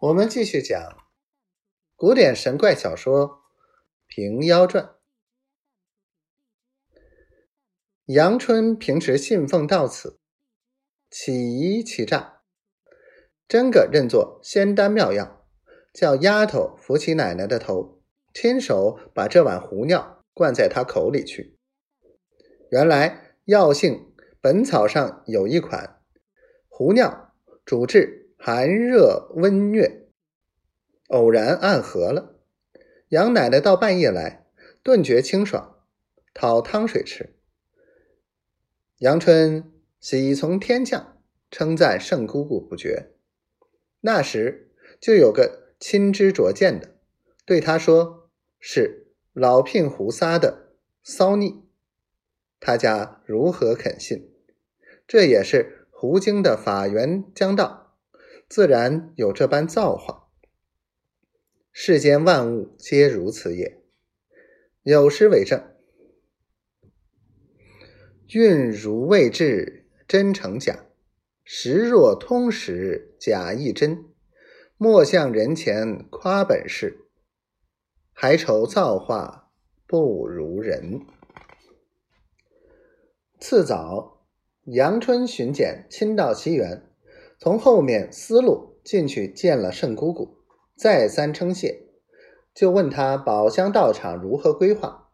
我们继续讲古典神怪小说《平妖传》。阳春平时信奉到此，起疑起诈，真个认作仙丹妙药，叫丫头扶起奶奶的头，亲手把这碗糊尿灌在她口里去。原来药性《本草》上有一款糊尿，主治。寒热温虐，偶然暗合了，杨奶奶到半夜来，顿觉清爽，讨汤水吃。杨春喜从天降，称赞圣姑姑不绝。那时就有个亲知拙见的，对他说是老聘胡撒的骚逆，他家如何肯信？这也是胡经的法源将到。自然有这般造化，世间万物皆如此也。有诗为证：“运如未至，真成假；时若通时，假亦真。莫向人前夸本事，还愁造化不如人。”次早，阳春巡检亲到西园。从后面思路进去见了圣姑姑，再三称谢，就问他宝香道场如何规划。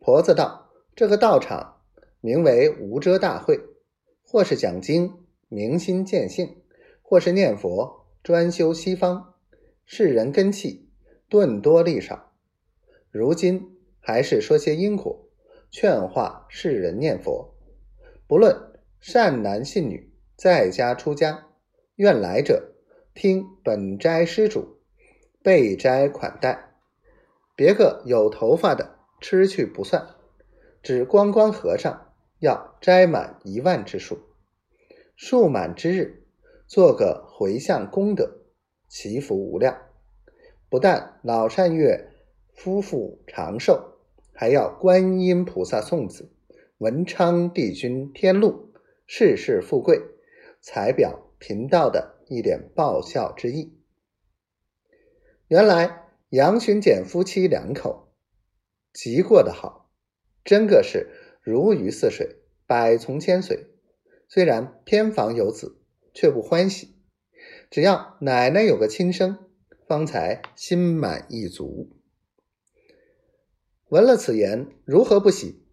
婆子道：“这个道场名为无遮大会，或是讲经明心见性，或是念佛专修西方。世人根器顿多力少，如今还是说些因果，劝化世人念佛。不论善男信女。”在家出家，愿来者听本斋施主备斋款待，别个有头发的吃去不算，只光光和尚要斋满一万之数，数满之日做个回向功德，祈福无量。不但老善月夫妇长寿，还要观音菩萨送子，文昌帝君天禄，世世富贵。才表贫道的一点报效之意。原来杨巡检夫妻两口极过得好，真个是如鱼似水，百从千随。虽然偏房有子，却不欢喜。只要奶奶有个亲生，方才心满意足。闻了此言，如何不喜？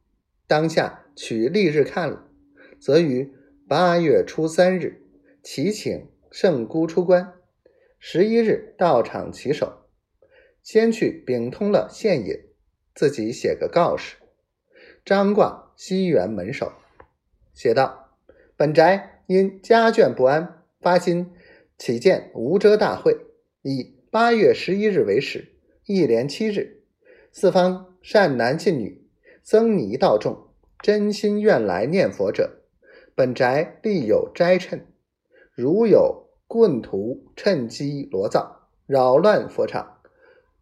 当下取历日看了，则于。八月初三日，祈请圣姑出关。十一日到场起手，先去禀通了县尹，自己写个告示，张挂西园门首，写道：“本宅因家眷不安，发心起见无遮大会，以八月十一日为始，一连七日，四方善男信女、僧尼道众，真心愿来念佛者。”本宅立有斋称，如有棍徒趁机罗造，扰乱佛场，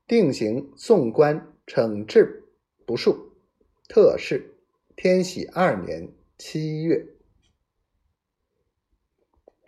定行送官惩治不恕。特事天禧二年七月。